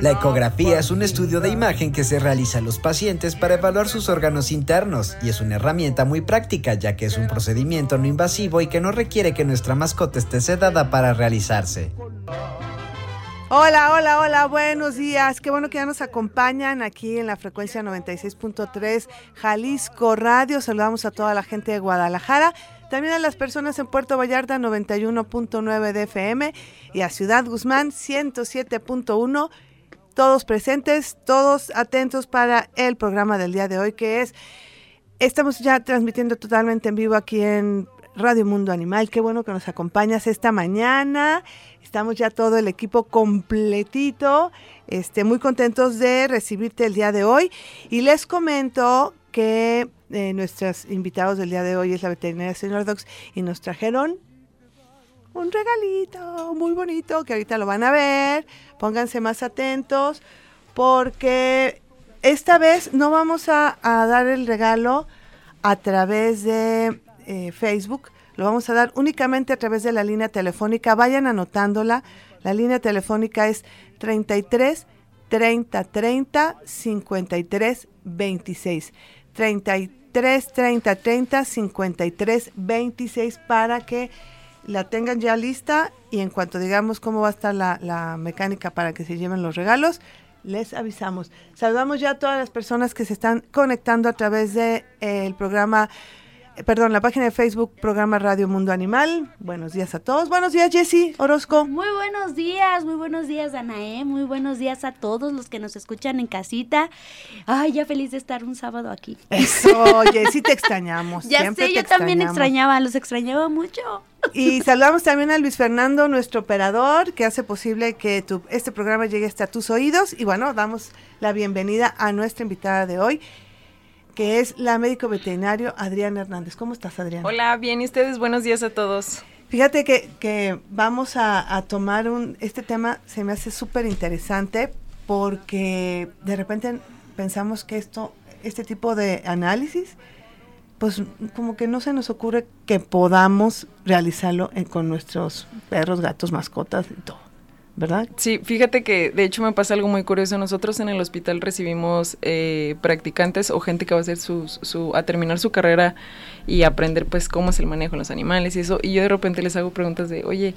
La ecografía es un estudio de imagen que se realiza a los pacientes para evaluar sus órganos internos y es una herramienta muy práctica ya que es un procedimiento no invasivo y que no requiere que nuestra mascota esté sedada para realizarse. Hola, hola, hola, buenos días. Qué bueno que ya nos acompañan aquí en la frecuencia 96.3 Jalisco Radio. Saludamos a toda la gente de Guadalajara también a las personas en Puerto Vallarta 91.9 de FM y a Ciudad Guzmán 107.1. Todos presentes, todos atentos para el programa del día de hoy que es, estamos ya transmitiendo totalmente en vivo aquí en Radio Mundo Animal. Qué bueno que nos acompañas esta mañana. Estamos ya todo el equipo completito. Este, muy contentos de recibirte el día de hoy. Y les comento que eh, nuestros invitados del día de hoy es la veterinaria Señor Dogs y nos trajeron un regalito muy bonito que ahorita lo van a ver. Pónganse más atentos porque esta vez no vamos a, dar el regalo a través de eh, Facebook, lo vamos a dar únicamente a través de la línea telefónica. Vayan anotándola. La línea telefónica es 33 30 30 53 26. 33 30 30 53 26 para que la tengan ya lista y en cuanto digamos cómo va a estar la, mecánica para que se lleven los regalos, les avisamos. Saludamos ya a todas las personas que se están conectando a través del de, eh, programa eh, perdón, la página de Facebook, programa Radio Mundo Animal. Buenos días a todos. Buenos días, Jessy Orozco. Muy buenos días, muy buenos días, Danae. Muy buenos días a todos los que nos escuchan en casita. Ay, ya feliz de estar un sábado aquí. Eso, Jessy, te extrañamos. ya sé, yo también extrañaba, los extrañaba mucho. Y saludamos también a Luis Fernando, nuestro operador, que hace posible que tu, este programa llegue hasta tus oídos. Y bueno, damos la bienvenida a nuestra invitada de hoy que es la médico veterinario Adriana Hernández. ¿Cómo estás, Adriana? Hola, bien, ¿y ustedes? Buenos días a todos. Fíjate que, que vamos a, tomar un, este tema se me hace súper interesante porque de repente pensamos que esto, este tipo de análisis, pues como que no se nos ocurre que podamos realizarlo con nuestros perros, gatos, mascotas y todo. ¿Verdad? Sí, fíjate que de hecho me pasa algo muy curioso. Nosotros en el hospital recibimos eh, practicantes o gente que va a hacer su, su, a terminar su carrera y aprender pues cómo es el manejo de los animales y eso. Y yo de repente les hago preguntas de, oye,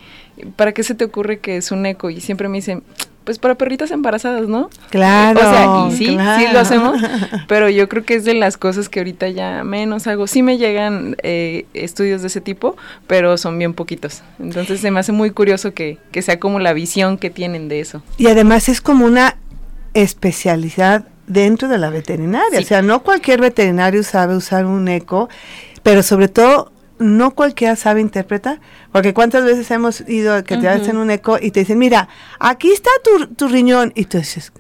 ¿para qué se te ocurre que es un eco? Y siempre me dicen, pues para perritas embarazadas, ¿no? Claro. O sea, y sí, sí lo hacemos, pero yo creo que es de las cosas que ahorita ya menos hago. Sí me llegan eh, estudios de ese tipo, pero son bien poquitos. Entonces se me hace muy curioso que, que sea como la visión que tienen de eso. Y además es como una especialidad dentro de la veterinaria. O sea, no cualquier veterinario sabe usar un eco, pero sobre todo no cualquiera sabe interpretar, porque cuántas veces hemos ido que te hacen un eco y te dicen, mira, aquí está tu, tu riñón, y tú dices,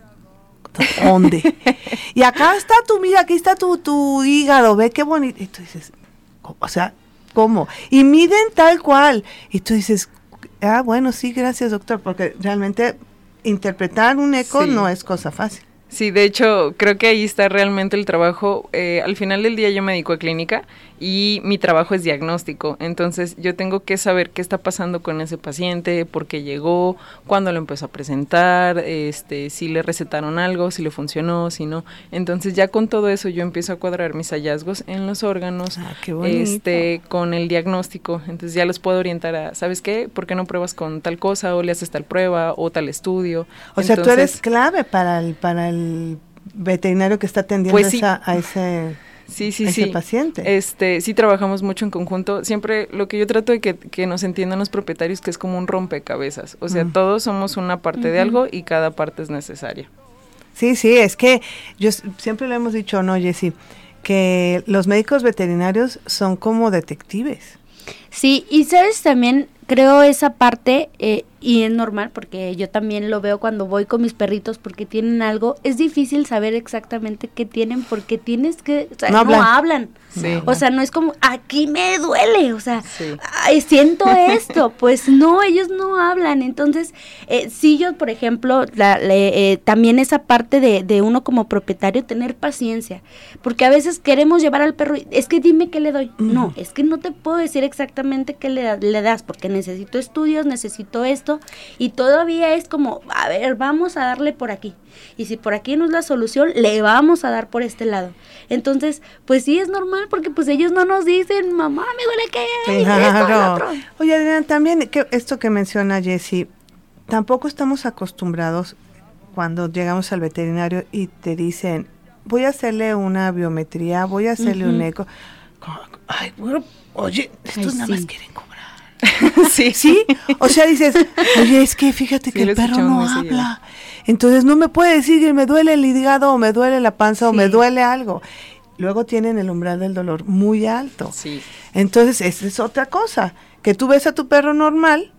¿dónde? y acá está tu, mira, aquí está tu, tu hígado, ve qué bonito, y tú dices, o sea, ¿cómo? Y miden tal cual, y tú dices, ah, bueno, sí, gracias doctor, porque realmente interpretar un eco no es cosa fácil. Sí, de hecho, creo que ahí está realmente el trabajo. Eh, al final del día yo me dedico a clínica y mi trabajo es diagnóstico. Entonces yo tengo que saber qué está pasando con ese paciente, por qué llegó, cuándo lo empezó a presentar, este, si le recetaron algo, si le funcionó, si no. Entonces ya con todo eso yo empiezo a cuadrar mis hallazgos en los órganos, ah, este, con el diagnóstico. Entonces ya los puedo orientar a, ¿sabes qué? ¿Por qué no pruebas con tal cosa o le haces tal prueba o tal estudio? O sea, tú eres clave para el, para el veterinario que está atendiendo pues a ese sí, sí, ese paciente. Este, sí trabajamos mucho en conjunto. Siempre lo que yo trato de que, nos entiendan los propietarios que es como un rompecabezas. O sea, mm. todos somos una parte de algo y cada parte es necesaria. Sí, sí, es que yo siempre lo hemos dicho, ¿no, Jessy? Que los médicos veterinarios son como detectives. Sí, y sabes también, creo esa parte, eh, y es normal porque yo también lo veo cuando voy con mis perritos porque tienen algo, es difícil saber exactamente qué tienen porque tienes que, o sea, no, hablan. O sea, no es como, aquí me duele, o sea, siento esto, pues no, ellos no hablan. Entonces, eh, sí yo, por ejemplo, la, eh, también esa parte de, de, uno como propietario, tener paciencia, porque a veces queremos llevar al perro, es que dime qué le doy. No, es que no te puedo decir exactamente qué le, le das, porque necesito estudios, necesito esto, y todavía es como, a ver, vamos a darle por aquí. Y si por aquí no es la solución, le vamos a dar por este lado. Entonces, pues sí es normal porque pues ellos no nos dicen, mamá, me duele que claro. Oye, Adriana, también que esto que menciona Jessie, tampoco estamos acostumbrados cuando llegamos al veterinario y te dicen, voy a hacerle una biometría, voy a hacerle un eco. Ay, bueno, oye, estos nada más quieren cobrar. sí. sí, o sea, dices, oye, es que fíjate que el perro no habla. Entonces no me puede decir que me duele el hígado o me duele la panza o me duele algo. Luego tienen el umbral del dolor muy alto. Sí. Entonces, esa es otra cosa, que tú ves a tu perro normal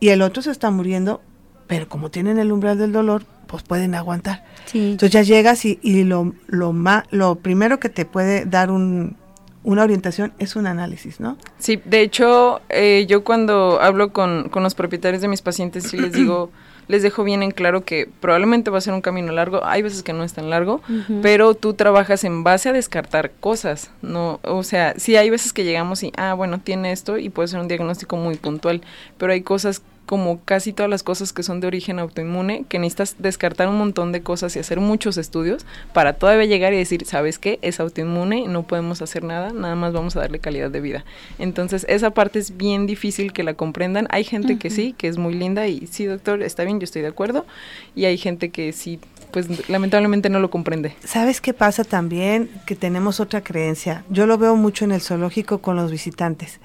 y el otro se está muriendo, pero como tienen el umbral del dolor, pues pueden aguantar. Sí. Entonces ya llegas y, y lo, lo, ma, lo primero que te puede dar un, una orientación es un análisis, ¿no? Sí, de hecho, eh, yo cuando hablo con, con, los propietarios de mis pacientes, sí les digo, les dejo bien en claro que probablemente va a ser un camino largo, hay veces que no es tan largo, pero tú trabajas en base a descartar cosas, no, o sea, sí hay veces que llegamos y, ah, bueno, tiene esto y puede ser un diagnóstico muy puntual, pero hay cosas como casi todas las cosas que son de origen autoinmune, que necesitas descartar un montón de cosas y hacer muchos estudios para todavía llegar y decir, ¿sabes qué? Es autoinmune, no podemos hacer nada, nada más vamos a darle calidad de vida. Entonces, esa parte es bien difícil que la comprendan. Hay gente que sí, que es muy linda y sí, doctor, está bien, yo estoy de acuerdo. Y hay gente que sí, pues lamentablemente no lo comprende. ¿Sabes qué pasa también? Que tenemos otra creencia. Yo lo veo mucho en el zoológico con los visitantes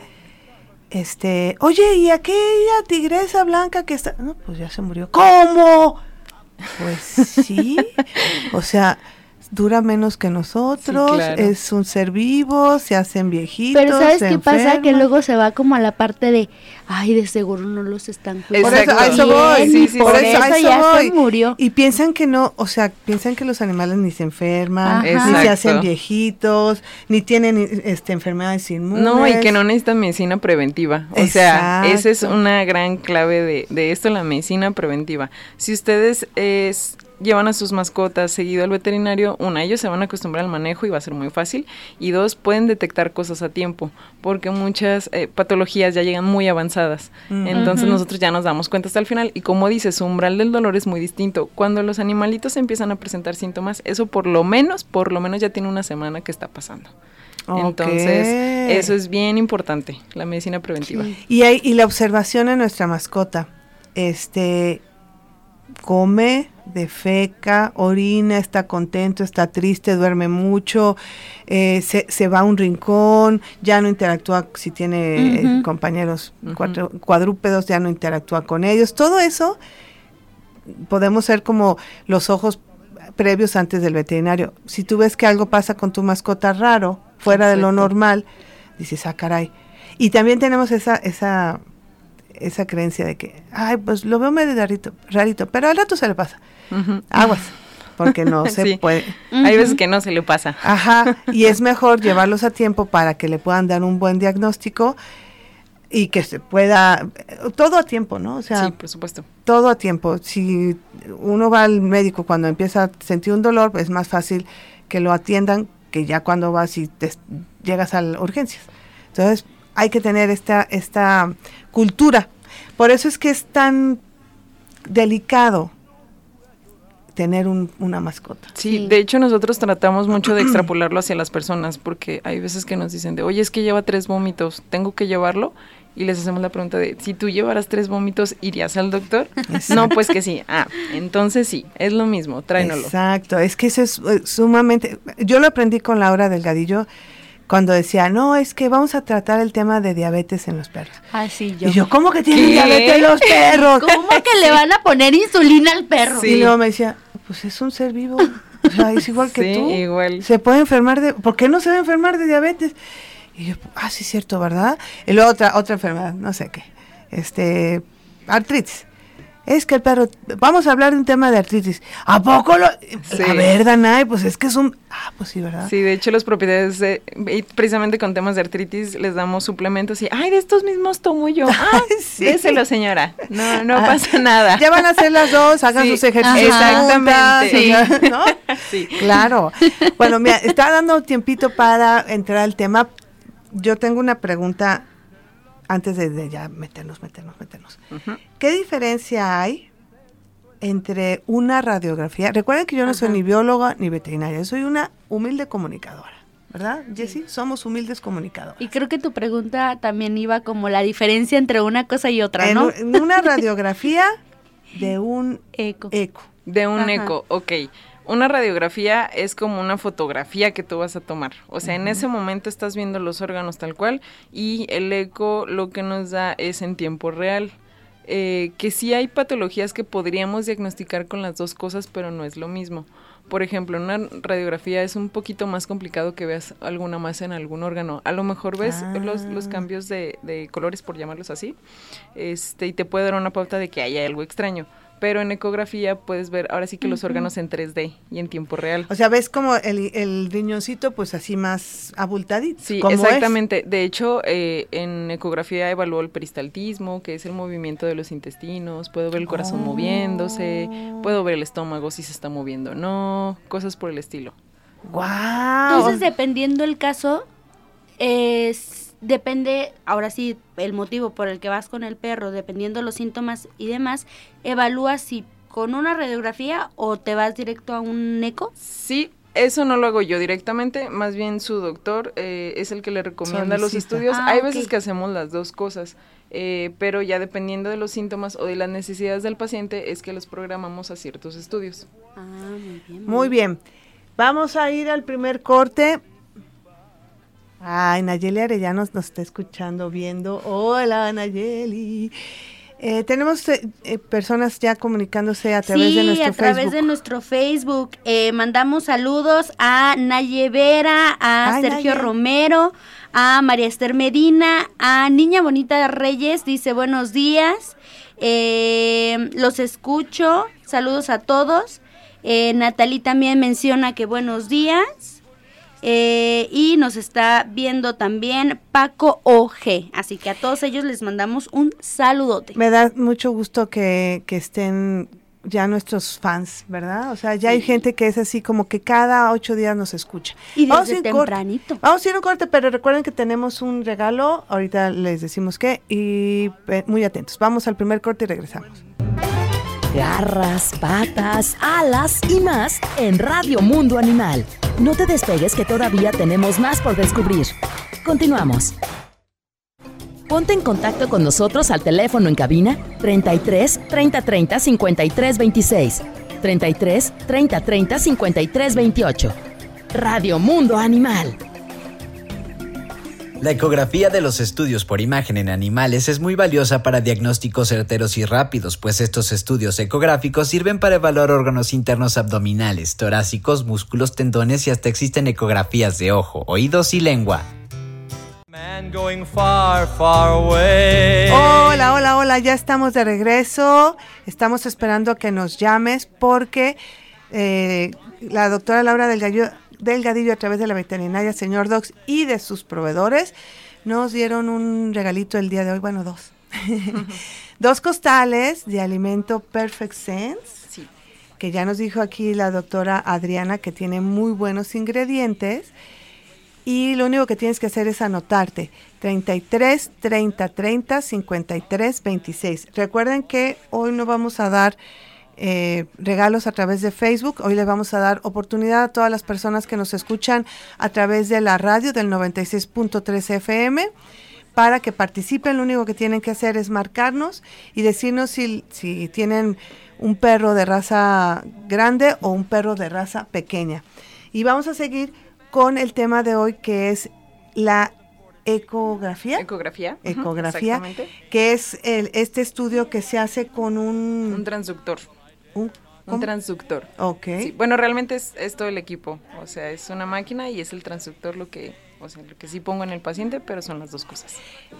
este, oye, ¿y aquella tigresa blanca que está? No, pues ya se murió. ¿Cómo? Pues sí. o sea, dura menos que nosotros, es un ser vivo, se hacen viejitos. Pero ¿sabes qué pasa? Que luego se va como a la parte de, ay, de seguro no los están cuidando. Por eso, a eso voy, sí, sí, por eso, ya se murió. Y piensan que no, o sea, piensan que los animales ni se enferman, ni se hacen viejitos, ni tienen este enfermedades inmunes. No, y que no necesitan medicina preventiva. O sea, esa es una gran clave de, de esto, la medicina preventiva. Si ustedes es llevan a sus mascotas seguido al veterinario, una, ellos se van a acostumbrar al manejo y va a ser muy fácil, y dos, pueden detectar cosas a tiempo, porque muchas eh, patologías ya llegan muy avanzadas, entonces nosotros ya nos damos cuenta hasta el final, y como dices, su umbral del dolor es muy distinto. Cuando los animalitos empiezan a presentar síntomas, eso por lo menos, por lo menos ya tiene una semana que está pasando. Entonces, eso es bien importante, la medicina preventiva. Y, hay, y la observación en nuestra mascota, este, come, defeca, orina, está contento, está triste, duerme mucho, eh, se, va a un rincón, ya no interactúa si tiene compañeros cuadrúpedos, ya no interactúa con ellos. Todo eso podemos ser como los ojos previos antes del veterinario. Si tú ves que algo pasa con tu mascota raro, fuera de lo normal, dices, ah, caray. Y también tenemos esa, esa esa creencia de que, ay, pues lo veo medio rarito, rarito pero al rato se le pasa. Aguas, porque no se puede. Hay veces que no se le pasa. Ajá, y es mejor llevarlos a tiempo para que le puedan dar un buen diagnóstico y que se pueda, todo a tiempo, ¿no? O sea, sí, por supuesto. Todo a tiempo. Si uno va al médico cuando empieza a sentir un dolor, pues es más fácil que lo atiendan que ya cuando vas y te, llegas a urgencias. Entonces, hay que tener esta, esta cultura. Por eso es que es tan delicado tener una mascota. Sí, de hecho nosotros tratamos mucho de extrapolarlo hacia las personas porque hay veces que nos dicen de, oye, es que lleva tres vómitos, ¿tengo que llevarlo? Y les hacemos la pregunta de, si tú llevaras tres vómitos, ¿irías al doctor? No, pues que sí. Ah, entonces sí, es lo mismo, tráenolo. Exacto, es que eso es eh, sumamente, yo lo aprendí con Laura Delgadillo, cuando decía, no, es que vamos a tratar el tema de diabetes en los perros. Ah, sí, yo. Y yo, ¿cómo que tienen diabetes los perros? ¿Cómo que le van a poner insulina al perro? Sí. Y luego me decía, pues es un ser vivo. O sea, es igual que sí, tú. igual. Se puede enfermar de, ¿por qué no se va a enfermar de diabetes? Y yo, ah, sí, cierto, ¿verdad? Y luego otra, otra enfermedad, no sé qué. Este, artritis es que el perro, vamos a hablar de un tema de artritis. ¿A poco lo? Sí. A ver, Danay, pues es que es un, ah, pues sí, ¿verdad? Sí, de hecho los propiedades, de, precisamente con temas de artritis, les damos suplementos y, ay, de estos mismos tomo yo. Ah, sí. déselo, señora. No, no ah, pasa nada. Ya van a hacer las dos, hagan sus ejercicios. Exactamente. Sí. ¿no? sí. Claro. Bueno, mira, está dando tiempito para entrar al tema. Yo tengo una pregunta antes de, ya meternos, meternos, meternos. ¿Qué diferencia hay entre una radiografía? Recuerden que yo no soy ni bióloga ni veterinaria, soy una humilde comunicadora. ¿Verdad, Jessie? Somos humildes comunicadores. Y creo que tu pregunta también iba como la diferencia entre una cosa y otra, ¿no? En, una radiografía de un eco. eco. De un eco, ok una radiografía es como una fotografía que tú vas a tomar. O sea, en ese momento estás viendo los órganos tal cual y el eco lo que nos da es en tiempo real. Eh, que sí hay patologías que podríamos diagnosticar con las dos cosas, pero no es lo mismo. Por ejemplo, una radiografía es un poquito más complicado que veas alguna masa en algún órgano. A lo mejor ves los, los, ah. cambios de, de, colores, por llamarlos así, este, y te puede dar una pauta de que hay algo extraño pero en ecografía puedes ver ahora sí que los órganos en 3D y en tiempo real. O sea, ves como el, el riñoncito pues así más abultadito. Sí, exactamente. De hecho, eh, en ecografía evalúo el peristaltismo, que es el movimiento de los intestinos, puedo ver el corazón moviéndose, oh. puedo ver el estómago si se está moviendo o no, cosas por el estilo. ¡Guau! Entonces, dependiendo el caso, es depende, ahora sí, el motivo por el que vas con el perro, dependiendo los síntomas y demás, evalúas si con una radiografía o te vas directo a un eco. Sí, eso no lo hago yo directamente, más bien su doctor eh, es el que le recomienda los estudios. Ah, Hay veces que hacemos las dos cosas, eh, pero ya dependiendo de los síntomas o de las necesidades del paciente es que los programamos a ciertos estudios. Ah, muy bien. Muy bien. Vamos a ir al primer corte. Ay, Nayeli Arellanos nos está escuchando, viendo. Hola, Nayeli. Eh, tenemos eh, eh, personas ya comunicándose a través de nuestro Facebook. a través de nuestro Facebook. mandamos saludos a Nayevera, a Sergio Romero, a María Esther Medina, a Niña Bonita Reyes. Dice buenos días. los escucho. Saludos a todos. Natalí también menciona que buenos días. Eh, y nos está viendo también Paco OG. Así que a todos ellos les mandamos un saludote. Me da mucho gusto que, estén ya nuestros fans, ¿verdad? O sea, ya hay gente que es así como que cada ocho días nos escucha. Y desde tempranito. Vamos a ir un corte, pero recuerden que tenemos un regalo. Ahorita les decimos qué. Y eh, muy atentos. Vamos al primer corte y regresamos. Garras, patas, alas y más en Radio Mundo Animal. No te despegues que todavía tenemos más por descubrir. Continuamos. Ponte en contacto con nosotros al teléfono en cabina 33 30 30 53 26, 33 30 30 53 28. Radio Mundo Animal. La ecografía de los estudios por imagen en animales es muy valiosa para diagnósticos certeros y rápidos, pues estos estudios ecográficos sirven para evaluar órganos internos abdominales, torácicos, músculos, tendones y hasta existen ecografías de ojo, oídos y lengua. Hola, hola, hola, ya estamos de regreso. Estamos esperando a que nos llames porque eh, la doctora Laura del Gallo Delgadillo a través de la veterinaria Señor Dogs y de sus proveedores nos dieron un regalito el día de hoy, bueno, dos. dos costales de alimento Perfect Sense, que ya nos dijo aquí la doctora Adriana que tiene muy buenos ingredientes. Y lo único que tienes que hacer es anotarte 33 30 30 53 26. Recuerden que hoy no vamos a dar eh, regalos a través de Facebook. Hoy les vamos a dar oportunidad a todas las personas que nos escuchan a través de la radio del 96.3 FM para que participen. Lo único que tienen que hacer es marcarnos y decirnos si, si tienen un perro de raza grande o un perro de raza pequeña. Y vamos a seguir con el tema de hoy que es la ecografía. Ecografía. Ecografía, que es el, este estudio que se hace con un... Un transductor un, Un transductor. Ok. bueno, realmente es, es, todo el equipo. O sea, es una máquina y es el transductor lo que, o sea, lo que sí pongo en el paciente, pero son las dos cosas.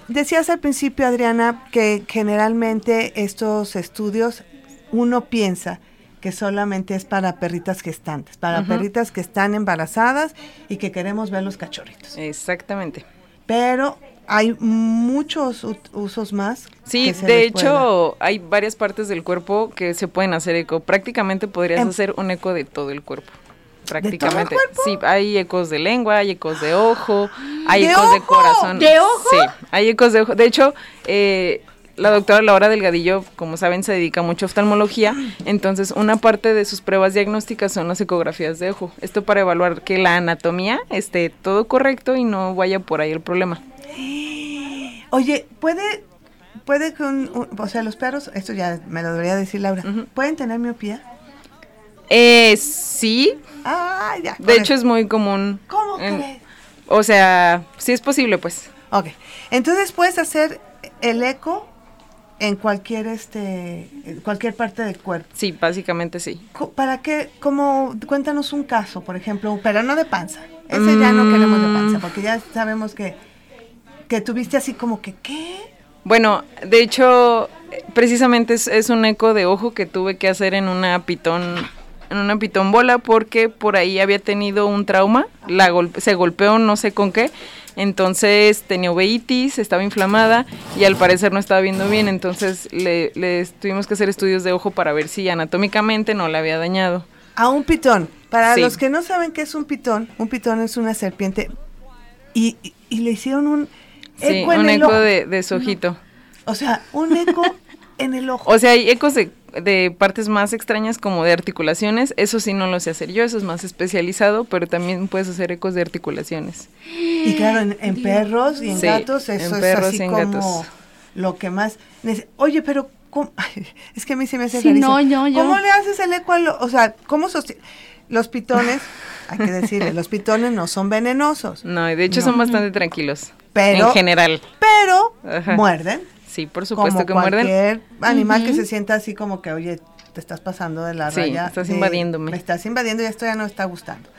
Decías al principio, Adriana, que generalmente estos estudios uno piensa que solamente es para perritas gestantes, para perritas que están embarazadas y que queremos ver los cachorritos. Exactamente. Pero hay muchos usos más. Sí, de hecho hay varias partes del cuerpo que se pueden hacer eco. Prácticamente podrías em, hacer un eco de todo el cuerpo. Prácticamente. Sí, hay ecos de lengua, hay ecos de ojo, hay ecos de corazón. ¿De ojo? Sí, hay ecos de ojo. De hecho, eh, la doctora Laura Delgadillo, como saben, se dedica mucho a oftalmología, entonces una parte de sus pruebas diagnósticas son las ecografías de ojo. Esto para evaluar que la anatomía esté todo correcto y no vaya por ahí el problema. Oye, ¿puede, puede con, o sea, los perros, esto ya me lo debería decir Laura, ¿pueden tener miopía? Eh, sí. Ah, ya. De hecho, es muy común. ¿Cómo crees? O sea, sí es posible, pues. Ok. Entonces puedes hacer el eco en cualquier este cualquier parte del cuerpo. Sí, básicamente sí. ¿Para qué? Como cuéntanos un caso, por ejemplo, pero no de panza. Ese ya no queremos de panza, mm. porque ya sabemos que que tuviste así como que ¿qué? Bueno, de hecho, precisamente es, un eco de ojo que tuve que hacer en una pitón en una pitón bola porque por ahí había tenido un trauma, la se golpeó no sé con qué entonces tenía uveitis, estaba inflamada y al parecer no estaba viendo bien, entonces le, tuvimos que hacer estudios de ojo para ver si anatómicamente no le había dañado. A un pitón. Para los que no saben qué es un pitón, un pitón es una serpiente y, le hicieron un eco, un eco de, de su ojito. O sea, un eco en el ojo. O sea, hay ecos de de partes más extrañas como de articulaciones, eso sí no lo sé hacer yo, eso es más especializado, pero también puedes hacer ecos de articulaciones. Y claro, en, perros y en gatos eso es así como lo que más... Oye, pero es que a mí se me hace sí, no, yo, ¿Cómo le haces el eco a o sea, cómo los pitones, hay que decirle, los pitones no son venenosos. No, de hecho son bastante tranquilos. Pero en general. Pero muerden. Sí, por supuesto que muerden. Cualquier animal que se sienta así como que, oye, te estás pasando de la sí, raya. estás invadiéndome. Me estás invadiendo y esto ya no está gustando.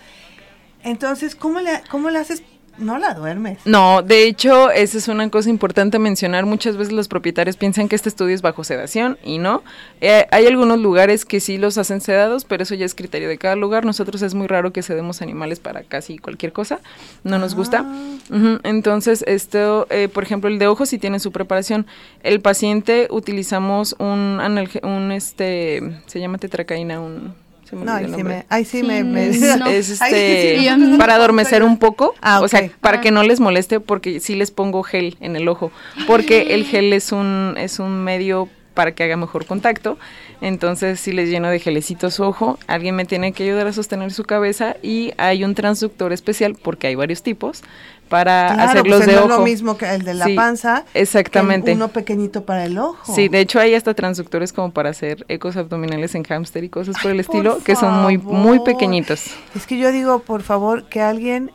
Entonces, ¿cómo le, cómo le haces no la duermes. No, de hecho, esa es una cosa importante mencionar. Muchas veces los propietarios piensan que este estudio es bajo sedación y no. Eh, hay algunos lugares que sí los hacen sedados, pero eso ya es criterio de cada lugar. Nosotros es muy raro que sedemos animales para casi cualquier cosa. No nos gusta. Ah. Entonces, esto, eh, por ejemplo, el de ojos sí tiene su preparación. El paciente utilizamos un, un este, se llama tetracaína, un no, ahí sí, me, ahí sí, me, es, este, para adormecer un poco, ah, o sea, para ah. que no les moleste porque sí les pongo gel en el ojo, porque el gel es un es un medio para que haga mejor contacto. Entonces, si les lleno de gelecito su ojo, alguien me tiene que ayudar a sostener su cabeza y hay un transductor especial, porque hay varios tipos, para hacerlos pues de ojo. No es lo mismo que el de la panza. Exactamente. uno pequeñito para el ojo. Sí, de hecho hay hasta transductores como para hacer ecos abdominales en hámster y cosas por el estilo, que son muy, muy pequeñitos. Es que yo digo, por favor, que alguien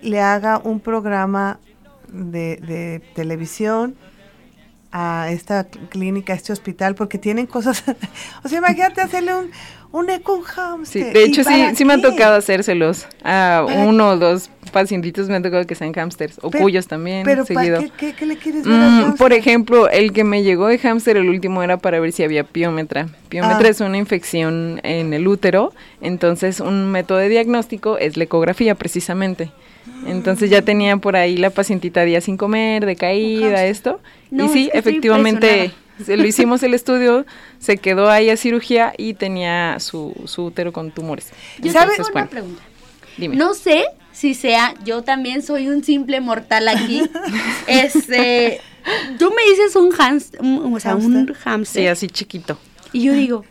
le haga un programa de, de televisión a esta clínica, a este hospital, porque tienen cosas, o sea, imagínate hacerle un, un eco Sí, de hecho sí, sí me ha tocado hacérselos a uno o dos pacientitos me ha tocado que sean hamsters, o cuyos también, pero seguido. ¿qué, qué, le quieres ver mm, Por ejemplo, el que me llegó de hámster, el último era para ver si había piómetra. Piómetra ah. es una infección en el útero, entonces un método de diagnóstico es la ecografía precisamente. Entonces ya tenía por ahí la pacientita día sin comer, de caída, esto. y sí, efectivamente, lo hicimos el estudio, se quedó ahí a cirugía y tenía su, su útero con tumores. Yo tengo una pregunta. Dime. No sé si sea, yo también soy un simple mortal aquí. este, tú me dices un hamster, o sea, un hamster. Sí, así chiquito. Y yo digo,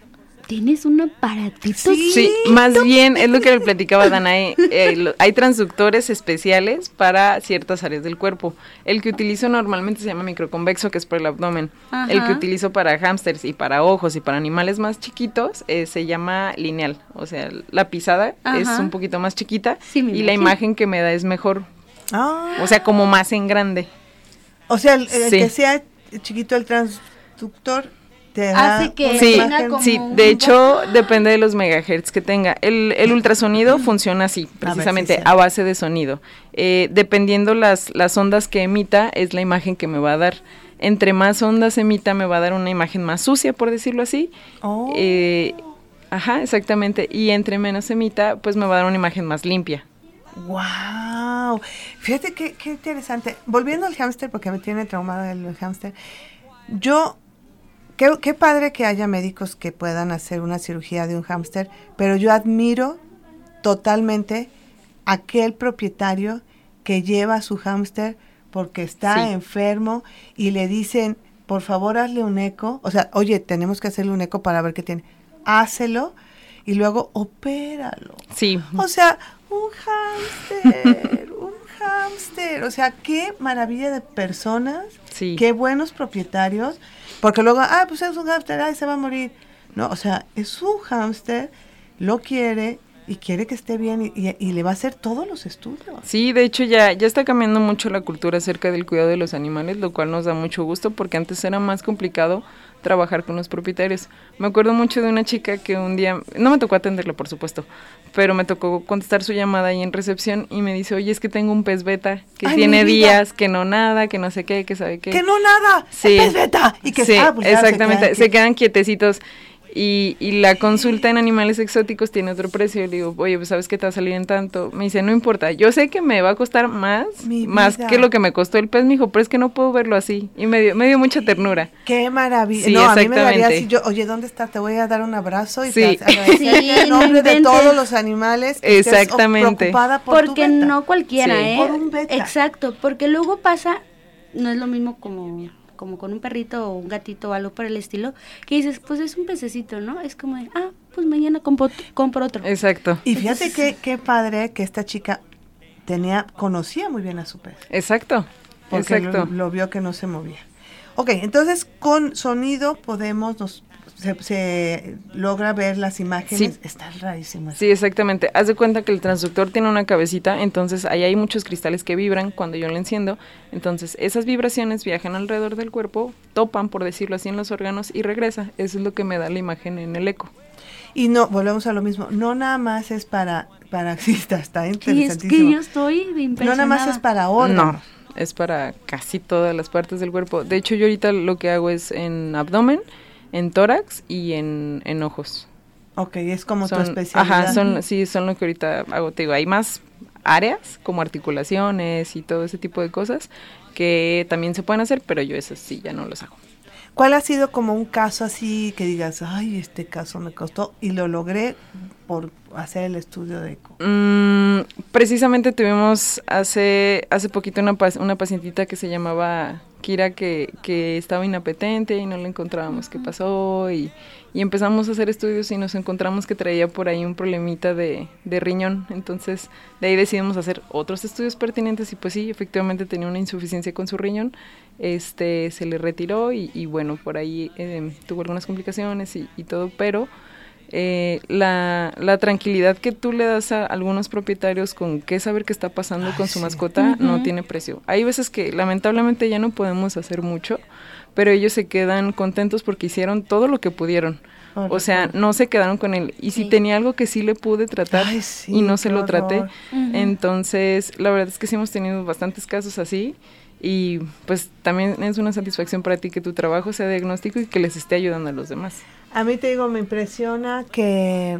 tienes un aparatito. Sí, más bien es lo que le platicaba Danae. Eh, hay transductores especiales para ciertas áreas del cuerpo. El que utilizo normalmente se llama microconvexo, que es por el abdomen. El que utilizo para hámsters y para ojos y para animales más chiquitos eh, se llama lineal. O sea, la pisada es un poquito más chiquita y la imagen que me da es mejor. Ah. O sea, como más en grande. O sea, el, que sea chiquito el transductor hace que sí, sí, de hecho depende de los megahertz que tenga. El, el ultrasonido funciona así, precisamente a, base de sonido. Eh, dependiendo las, las ondas que emita es la imagen que me va a dar. Entre más ondas emita me va a dar una imagen más sucia, por decirlo así. Oh. Eh, ajá, exactamente. Y entre menos emita, pues me va a dar una imagen más limpia. ¡Wow! Fíjate qué, qué interesante. Volviendo al hámster, porque me tiene traumada el hámster. Yo Qué, padre que haya médicos que puedan hacer una cirugía de un hámster, pero yo admiro totalmente aquel propietario que lleva a su hámster porque está enfermo y le dicen, por favor hazle un eco, o sea, oye, tenemos que hacerle un eco para ver qué tiene. Hácelo y luego opéralo. Sí. O sea, un hámster, un hámster, o sea, qué maravilla de personas, sí. qué buenos propietarios porque luego, ah, pues es un hámster, ay, se va a morir. No, o sea, es un hámster, lo quiere y quiere que esté bien y, le va a hacer todos los estudios. Sí, de hecho ya, ya está cambiando mucho la cultura acerca del cuidado de los animales, lo cual nos da mucho gusto porque antes era más complicado trabajar con los propietarios. Me acuerdo mucho de una chica que un día, no me tocó atenderla por supuesto, pero me tocó contestar su llamada ahí en recepción y me dice, oye, es que tengo un pez beta que tiene días, que no nada, que no sé qué, que sabe qué. Que no nada, sí. pez beta. Y que sí, ah, pues exactamente, se quedan quietecitos. Y, y, la consulta en animales exóticos tiene otro precio. Le digo, oye, pues sabes que te va a salir en tanto. Me dice, no importa, yo sé que me va a costar más, más que lo que me costó el pez. Me dijo, pero es que no puedo verlo así. Y me dio, me dio mucha ternura. Qué maravilla. no, a mí me daría así, yo, oye, ¿dónde estás? Te voy a dar un abrazo y sí. te sí, en nombre de todos los animales. Exactamente. Por porque no cualquiera, ¿eh? Por un beta. Exacto, porque luego pasa, no es lo mismo como como con un perrito o un gatito o algo por el estilo, que dices, pues es un pececito, ¿no? Es como de, ah, pues mañana compro, compro otro. Exacto. Y fíjate qué, qué padre que esta chica tenía, conocía muy bien a su pez. Exacto. Porque Exacto. Lo, lo, vio que no se movía. Ok, entonces con sonido podemos, nos se, logra ver las imágenes, está rarísimo. Sí, exactamente. Haz de cuenta que el transductor tiene una cabecita, entonces ahí hay muchos cristales que vibran cuando yo lo enciendo. Entonces esas vibraciones viajan alrededor del cuerpo, topan, por decirlo así, en los órganos y regresa. Eso es lo que me da la imagen en el eco. Y no, volvemos a lo mismo, no nada más es para, para, sí, está, está interesantísimo. es que yo estoy No nada más es para órganos. No, es para casi todas las partes del cuerpo. De hecho, yo ahorita lo que hago es en abdomen, en tórax y en, en ojos. Ok, es como tu especialidad. Ajá, son, sí, son lo que ahorita hago. Te digo, hay más áreas como articulaciones y todo ese tipo de cosas que también se pueden hacer, pero yo eso sí ya no los hago. ¿Cuál ha sido como un caso así que digas, ay, este caso me costó y lo logré por hacer el estudio de eco? Mm, precisamente tuvimos hace hace poquito una, una pacientita que se llamaba Kira que, que estaba inapetente y no le encontrábamos qué pasó y, empezamos a hacer estudios y nos encontramos que traía por ahí un problemita de, de, riñón. Entonces de ahí decidimos hacer otros estudios pertinentes y pues sí, efectivamente tenía una insuficiencia con su riñón. Este se le retiró y, bueno, por ahí eh, tuvo algunas complicaciones y, y todo, pero eh, la, la, tranquilidad que tú le das a algunos propietarios con qué saber qué está pasando con su mascota no tiene precio. Hay veces que lamentablemente ya no podemos hacer mucho, pero ellos se quedan contentos porque hicieron todo lo que pudieron. o sea, no se quedaron con él. Y si tenía algo que sí le pude tratar y no se lo traté, entonces la verdad es que sí hemos tenido bastantes casos así y pues también es una satisfacción para ti que tu trabajo sea diagnóstico y que les esté ayudando a los demás. A mí te digo, me impresiona que,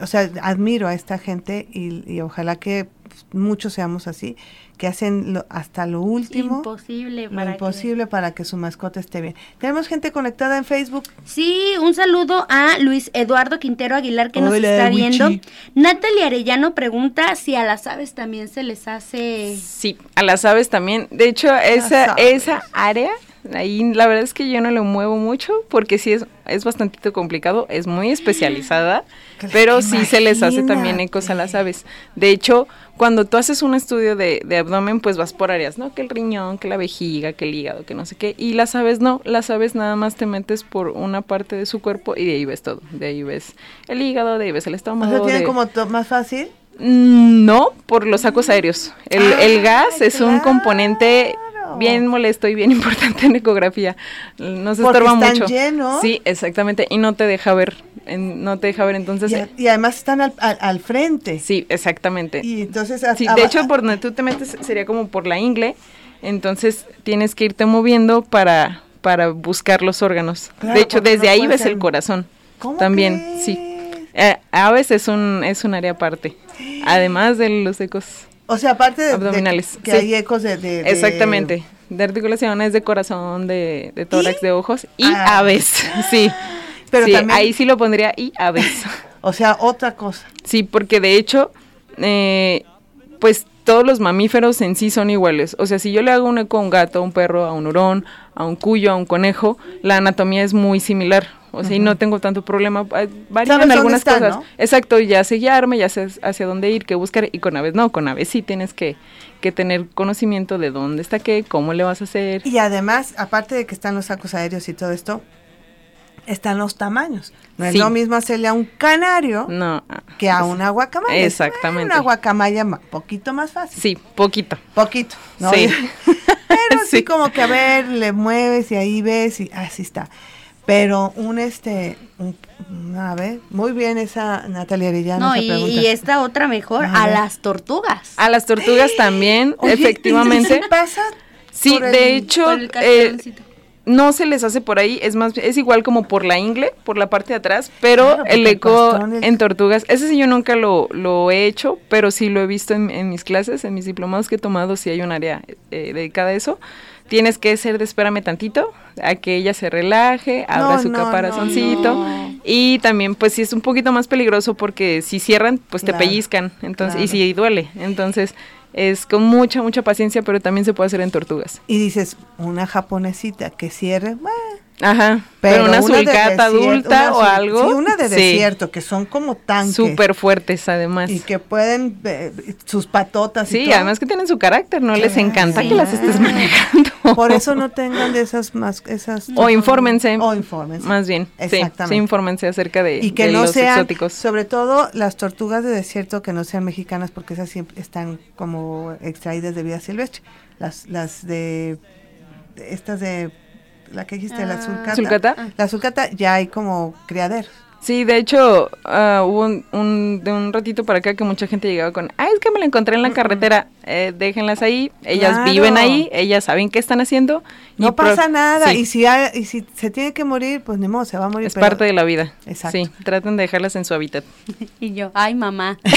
o sea, admiro a esta gente y, ojalá que muchos seamos así, que hacen hasta lo último. Imposible. Lo para imposible que... para que su mascota esté bien. Tenemos gente conectada en Facebook. Sí, un saludo a Luis Eduardo Quintero Aguilar que nos está viendo. Natalia Arellano pregunta si a las aves también se les hace... Sí, a las aves también. De hecho, esa, esa área Ahí la verdad es que yo no lo muevo mucho porque sí es, es bastante complicado, es muy especializada, pero sí se les hace también ecos a las aves. De hecho, cuando tú haces un estudio de, de, abdomen, pues vas por áreas, ¿no? Que el riñón, que la vejiga, que el hígado, que no sé qué. Y las aves no, las aves nada más te metes por una parte de su cuerpo y de ahí ves todo. De ahí ves el hígado, de ahí ves el estómago. ¿O sea, tiene como más fácil? Mm, no, por los sacos aéreos. El, el gas es un componente bien molesto y bien importante en ecografía. Nos estorba mucho. Sí, exactamente, y no te deja ver, no te deja ver entonces. Y, además están al, frente. Sí, exactamente. Y entonces. Sí, de hecho, por donde tú te metes sería como por la ingle, entonces tienes que irte moviendo para para buscar los órganos. de hecho, desde ahí ves el corazón. ¿Cómo También, sí. Eh, a veces es un, es un área aparte, además de los ecos o sea, aparte de, abdominales. que hay ecos de, Exactamente, de articulaciones, de corazón, de, de tórax, de ojos y ah. aves, sí. Pero también, ahí sí lo pondría y aves. o sea, otra cosa. Sí, porque de hecho, eh, pues todos los mamíferos en sí son iguales. O sea, si yo le hago un eco a un gato, a un perro, a un hurón, a un cuyo, a un conejo, la anatomía es muy similar. O sea, y no tengo tanto problema. Varían algunas cosas. Exacto, ya sé guiarme, ya sé hacia dónde ir, qué buscar. Y con aves no, con aves sí tienes que, que tener conocimiento de dónde está qué, cómo le vas a hacer. Y además, aparte de que están los sacos aéreos y todo esto, están los tamaños. No es lo mismo hacerle a un canario no, que a una guacamaya. Exactamente. Una guacamaya poquito más fácil. Sí, poquito. Poquito. ¿no? Sí. Pero sí. como que a ver, le mueves y ahí ves y así está. Pero un este, a ver, muy bien esa Natalia Arellano. No, y, esta otra mejor, a, las tortugas. A las tortugas también, efectivamente. ¿y pasa? Sí, de hecho, eh, no se les hace por ahí, es más, es igual como por la ingle, por la parte de atrás, pero el eco en tortugas, ese sí yo nunca lo, lo he hecho, pero sí lo he visto en, mis clases, en mis diplomados que he tomado, sí hay un área eh, dedicada a eso tienes que ser de espérame tantito a que ella se relaje, abra su caparazoncito. y también pues si es un poquito más peligroso porque si cierran pues te pellizcan, entonces y si duele, entonces es con mucha mucha paciencia, pero también se puede hacer en tortugas. Y dices, una japonesita que cierre, bueno, Ajá, pero, una, sulcata adulta o algo. Sí, una de desierto, que son como tanques. Súper fuertes además. Y que pueden, eh, sus patotas Sí, además que tienen su carácter, no les encanta que las estés manejando. Por eso no tengan de esas más, esas. O infórmense. O infórmense. Más bien. Exactamente. Sí, infórmense acerca de, y que no los sean, exóticos. Sobre todo las tortugas de desierto que no sean mexicanas, porque esas siempre están como extraídas de vida silvestre. Las, las de, estas de la que dijiste, la ah. sulcata. La sulcata ya hay como criaderos. Sí, de hecho, uh, hubo un, de un ratito para acá que mucha gente llegaba con, ay, es que me la encontré en la carretera, eh, déjenlas ahí, ellas viven ahí, ellas saben qué están haciendo. No pasa nada, y, si y si se tiene que morir, pues ni modo, se va a morir. Es parte de la vida. Exacto. Sí, traten de dejarlas en su hábitat. y yo, ay, mamá.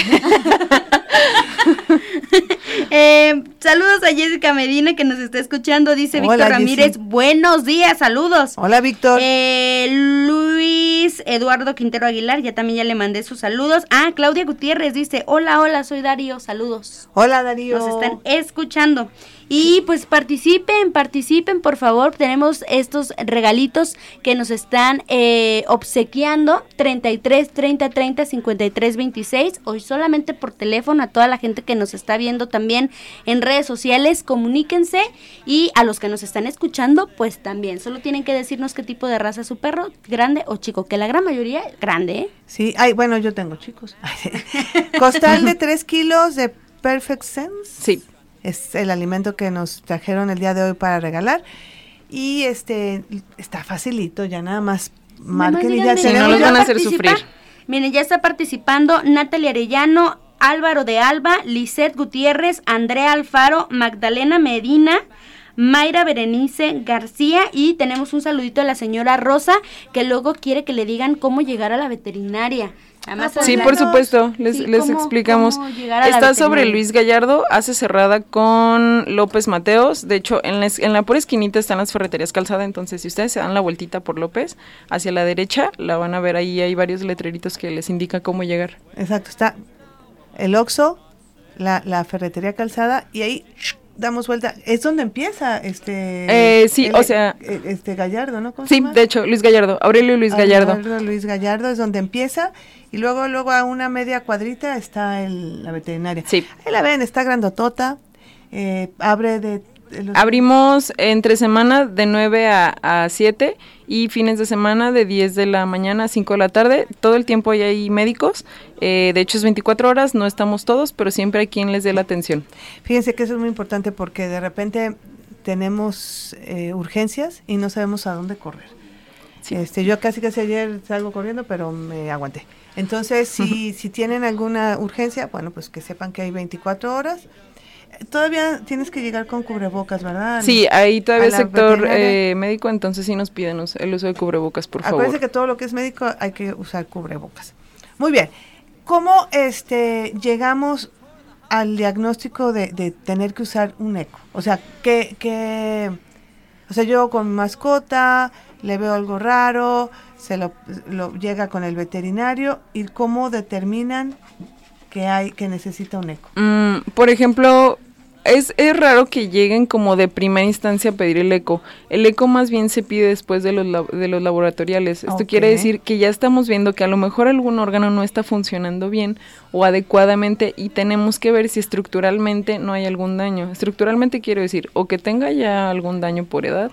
Eh, saludos a Jessica Medina que nos está escuchando. Dice Víctor Ramírez, buenos días, saludos. Hola, Víctor. Eh, Luis Eduardo Quintero Aguilar, ya también ya le mandé sus saludos. Ah, Claudia Gutiérrez dice, hola, hola, soy Darío, saludos. Hola, Darío. Nos están escuchando. Y pues participen, participen, por favor. Tenemos estos regalitos que nos están eh, obsequiando. 33 30 30 53 26. Hoy solamente por teléfono a toda la gente que nos está viendo también en redes sociales. Comuníquense. Y a los que nos están escuchando, pues también. Solo tienen que decirnos qué tipo de raza es su perro, grande o chico. Que la gran mayoría es grande, ¿eh? Sí, ay, bueno, yo tengo chicos. Costal de 3 kilos de Perfect Sense. Sí es el alimento que nos trajeron el día de hoy para regalar. Y este está facilito, ya nada más marquen y ya no los van a hacer sufrir. Miren, ya está participando Natalia Arellano, Álvaro de Alba, Lisette Gutiérrez, Andrea Alfaro, Magdalena Medina, Mayra Berenice García y tenemos un saludito de la señora Rosa que luego quiere que le digan cómo llegar a la veterinaria. Sí, por supuesto, les, les explicamos. Está sobre Luis Gallardo, hace cerrada con López Mateos. De hecho, en la, en la pura esquinita están las ferreterías calzada, entonces si ustedes se dan la vueltita por López, hacia la derecha, la van a ver ahí, hay varios letreritos que les indica cómo llegar. Exacto, está el Oxo, la, la ferretería calzada y ahí damos vuelta, es donde empieza este eh, sí, o sea, e, este Gallardo, ¿no? Sí, de hecho, Luis Gallardo, Aurelio Luis Gallardo. Luis Gallardo es donde empieza y luego luego a una media cuadrita está el, la veterinaria. Sí. Ahí la ven, está grandotota, eh, abre de Abrimos entre semana de 9 a, a 7 y fines de semana de 10 de la mañana a 5 de la tarde. Todo el tiempo hay ahí médicos. Eh, de hecho es 24 horas, no estamos todos, pero siempre hay quien les dé la atención. Fíjense que eso es muy importante porque de repente tenemos eh, urgencias y no sabemos a dónde correr. Este, yo casi casi ayer salgo corriendo, pero me aguanté. Entonces, si, si tienen alguna urgencia, bueno, pues que sepan que hay 24 horas. Todavía tienes que llegar con cubrebocas, ¿verdad? Sí, ahí todavía el sector eh, médico, entonces sí nos piden el uso de cubrebocas, por favor. Acuérdense que todo lo que es médico hay que usar cubrebocas. Muy bien. ¿Cómo este, llegamos al diagnóstico de, de tener que usar un eco? O sea, que, que, o sea, yo con mascota le veo algo raro, se lo, llega con el veterinario y cómo determinan que hay que necesita un eco. Mm, por ejemplo, es, es, raro que lleguen como de primera instancia a pedir el eco. El eco más bien se pide después de los, de los laboratoriales. Esto quiere decir que ya estamos viendo que a lo mejor algún órgano no está funcionando bien o adecuadamente y tenemos que ver si estructuralmente no hay algún daño. Estructuralmente quiero decir o que tenga ya algún daño por edad,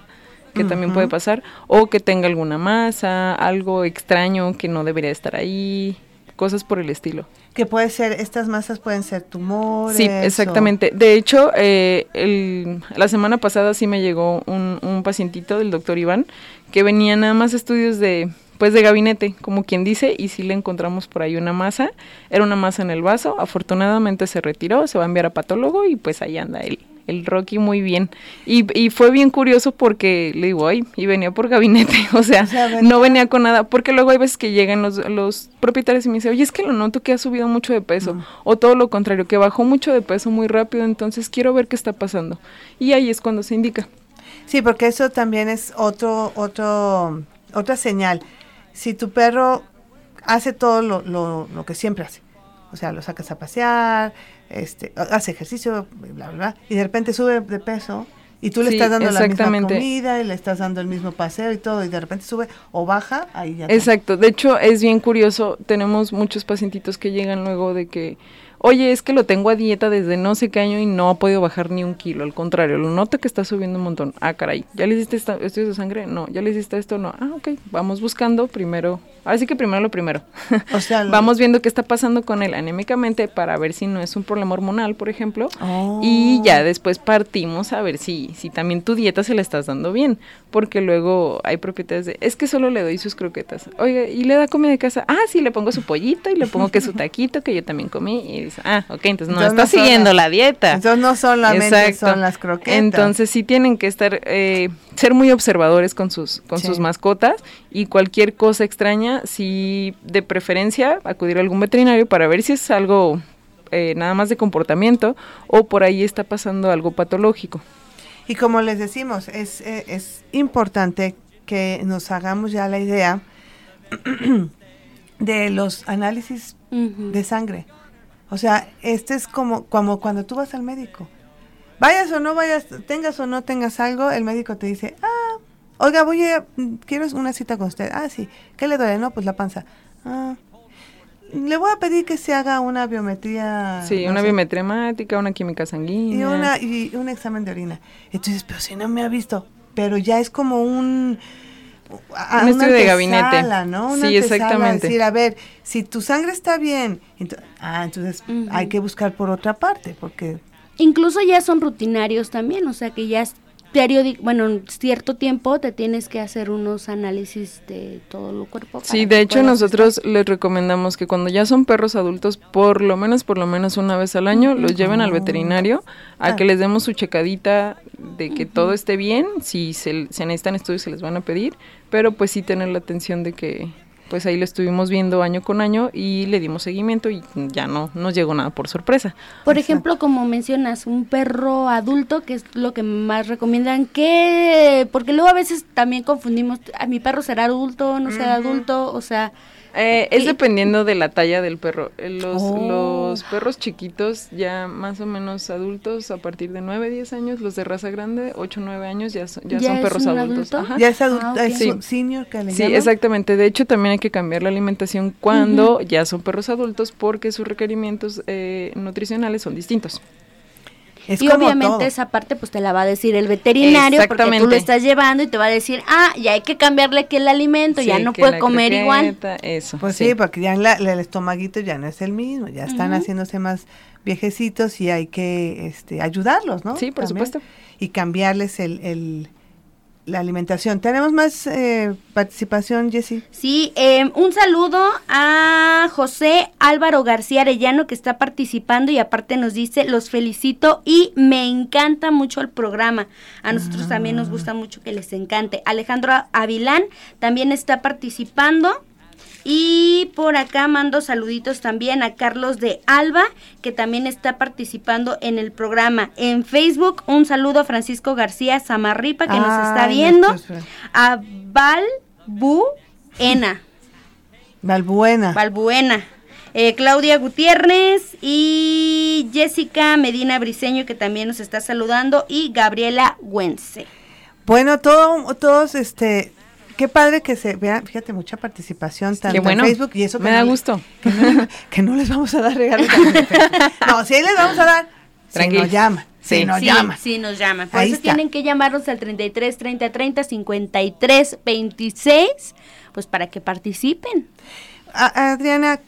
que también puede pasar, o que tenga alguna masa, algo extraño que no debería estar ahí, cosas por el estilo. Que puede ser, estas masas pueden ser tumores. Sí, exactamente. De hecho, eh, el, la semana pasada sí me llegó un, un pacientito del doctor Iván que venía nada más estudios de pues de gabinete, como quien dice, y sí le encontramos por ahí una masa, era una masa en el vaso, afortunadamente se retiró, se va a enviar a patólogo y pues ahí anda él el Rocky muy bien. Y, y fue bien curioso porque le digo, ay, y venía por gabinete, o sea, no venía con nada, porque luego hay veces que llegan los, los propietarios y me dicen, oye, es que lo noto que ha subido mucho de peso, o todo lo contrario, que bajó mucho de peso muy rápido, entonces quiero ver qué está pasando. Y ahí es cuando se indica. Sí, porque eso también es otro, otro, otra señal. Si tu perro hace todo lo, lo, lo que siempre hace, o sea, lo sacas a pasear, este, hace ejercicio, bla, bla, bla, y de repente sube de peso y tú le estás dando la misma comida y le estás dando el mismo paseo y todo, y de repente sube o baja, ahí ya. Exacto, de hecho es bien curioso, tenemos muchos pacientitos que llegan luego de que oye, es que lo tengo a dieta desde no sé qué año y no ha podido bajar ni un kilo, al contrario, lo noto que está subiendo un montón. Ah, caray, ¿ya le hiciste estudios de sangre? No, ¿ya le hiciste esto? No. Ah, ok, vamos buscando primero, así que primero lo primero. O sea, vamos viendo qué está pasando con él anémicamente para ver si no es un problema hormonal, por ejemplo, y oh. ya después partimos a ver si, si también tu dieta se la estás dando bien, porque luego hay propiedades de, es que solo le doy sus croquetas. Oiga, ¿y le da comida de casa? Ah, sí, le pongo su pollito y le pongo que su taquito, que yo también comí, y ah, ok, entonces no está siguiendo la dieta. Entonces no solamente son las croquetas. Entonces sí tienen que estar, eh, ser muy observadores con sus, con sus mascotas y cualquier cosa extraña, si de preferencia acudir a algún veterinario para ver si es algo eh, nada más de comportamiento o por ahí está pasando algo patológico. Y como les decimos, es, eh, es importante que nos hagamos ya la idea de los análisis de sangre. O sea, este es como, como cuando tú vas al médico. Vayas o no vayas, tengas o no tengas algo, el médico te dice, ah, oiga, voy a, quiero una cita con usted. Ah, sí. ¿Qué le duele? No, pues la panza. Ah, le voy a pedir que se haga una biometría. Sí, una biometría hemática, una química sanguínea. Y, una, y un examen de orina. Entonces, pero si no me ha visto, pero ya es como un un estudio de gabinete. ¿no? sí, exactamente. decir, a ver, si tu sangre está bien, ah, entonces hay que buscar por otra parte, porque... Incluso ya son rutinarios también, o sea que ya periódico, bueno, en cierto tiempo te tienes que hacer unos análisis de todo el cuerpo. Sí, de hecho nosotros les recomendamos que cuando ya son perros adultos, por lo menos, por lo menos una vez al año, los lleven al veterinario a ah. que les demos su checadita de que todo esté bien, si se, se necesitan estudios se les van a pedir, pero pues sí tener la atención de que pues ahí lo estuvimos viendo año con año y le dimos seguimiento y ya no nos llegó nada por sorpresa. Por ejemplo, como mencionas, un perro adulto, que es lo que más recomiendan, que porque luego a veces también confundimos, a mi perro será adulto, no será adulto, o sea, eh, es dependiendo de la talla del perro. Eh, los, oh. los perros chiquitos, ya más o menos adultos, a partir de 9, 10 años, los de raza grande, 8, 9 años, ya son, ya, son perros adultos. Ya es adulto, ah, es senior que le Sí, exactamente. De hecho, también hay que cambiar la alimentación cuando ya son perros adultos porque sus requerimientos eh, nutricionales son distintos. Y obviamente esa parte pues te la va a decir el veterinario porque tú lo estás llevando y te va a decir, ah, ya hay que cambiarle aquí el alimento, ya no puede comer igual. Eso. Pues sí, porque ya el estomaguito ya no es el mismo, ya están haciéndose más viejecitos y hay que este, ayudarlos, ¿no? Sí, por supuesto. Y cambiarles el la alimentación. ¿Tenemos más eh, participación, Jessy? Sí, em, un saludo a José Álvaro García Arellano que está participando y aparte nos dice, los felicito y me encanta mucho el programa. A nosotros también nos gusta mucho que les encante. Alejandro Avilán también está participando. Y por acá mando saluditos también a Carlos de Alba, que también está participando en el programa. En Facebook, un saludo a Francisco García Zamarripa, que nos está viendo. A Valbuena. Valbuena. Valbuena. Eh, Claudia Gutiérrez y Jessica Medina Briseño, que también nos está saludando, y Gabriela Güense. Bueno, todo, todos este, qué padre que se vea, fíjate, mucha participación tanto en Facebook y eso me da gusto. Que no, les vamos a dar regalos. no, si les vamos a dar, si nos llaman. Sí, nos llaman. Sí, nos llaman. Por eso tienen que llamarnos al 33 30 30 53 26, pues para que participen. Adriana,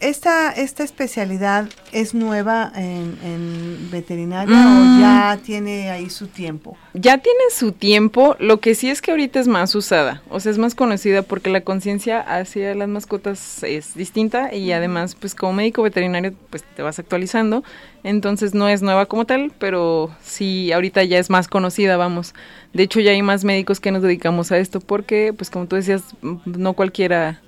esta, esta especialidad es nueva en, veterinaria o mm. ya tiene ahí su tiempo? Ya tiene su tiempo, lo que sí es que ahorita es más usada, o sea, es más conocida porque la conciencia hacia las mascotas es distinta y además, pues como médico veterinario, pues te vas actualizando, entonces no es nueva como tal, pero sí, ahorita ya es más conocida, vamos. De hecho, ya hay más médicos que nos dedicamos a esto porque, pues como tú decías, no cualquiera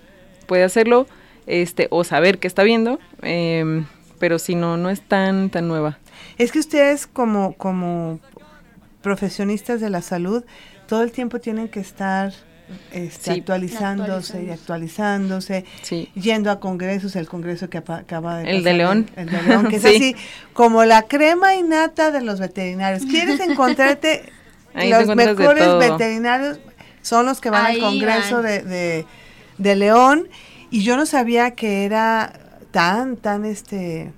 puede hacerlo este, o saber qué está viendo, em, pero si no, no es tan, tan nueva. Es que ustedes como, como profesionistas de la salud, todo el tiempo tienen que estar este, actualizándose y actualizándose, yendo a congresos, el congreso que acaba de El de León. El, de León, que es así como la crema innata de los veterinarios. ¿Quieres encontrarte los mejores veterinarios? Son los que van al congreso de, de, de León y yo no sabía que era tan, tan este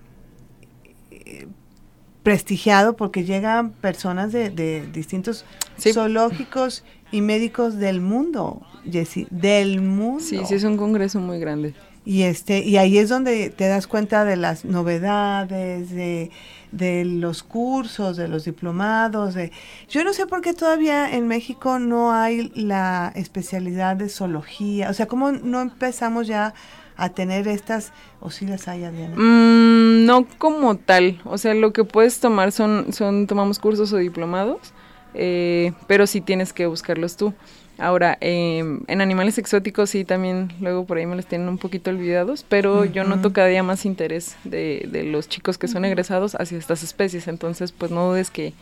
prestigiado porque llegan personas de, distintos zoológicos y médicos del mundo, Jessy, del mundo. Sí, sí, es un congreso muy grande. Y este, y ahí es donde te das cuenta de las novedades, de, de los cursos, de los diplomados, de yo no sé por qué todavía en México no hay la especialidad de zoología, o sea, cómo no empezamos ya a tener estas, o si las hay, Adriana. Mm, no como tal, o sea, lo que puedes tomar son, son tomamos cursos o diplomados, eh, pero sí tienes que buscarlos tú. Ahora, em, en animales exóticos sí también luego por ahí me los tienen un poquito olvidados, pero yo noto cada día más interés de, de los chicos que son egresados hacia estas especies, entonces pues no dudes que,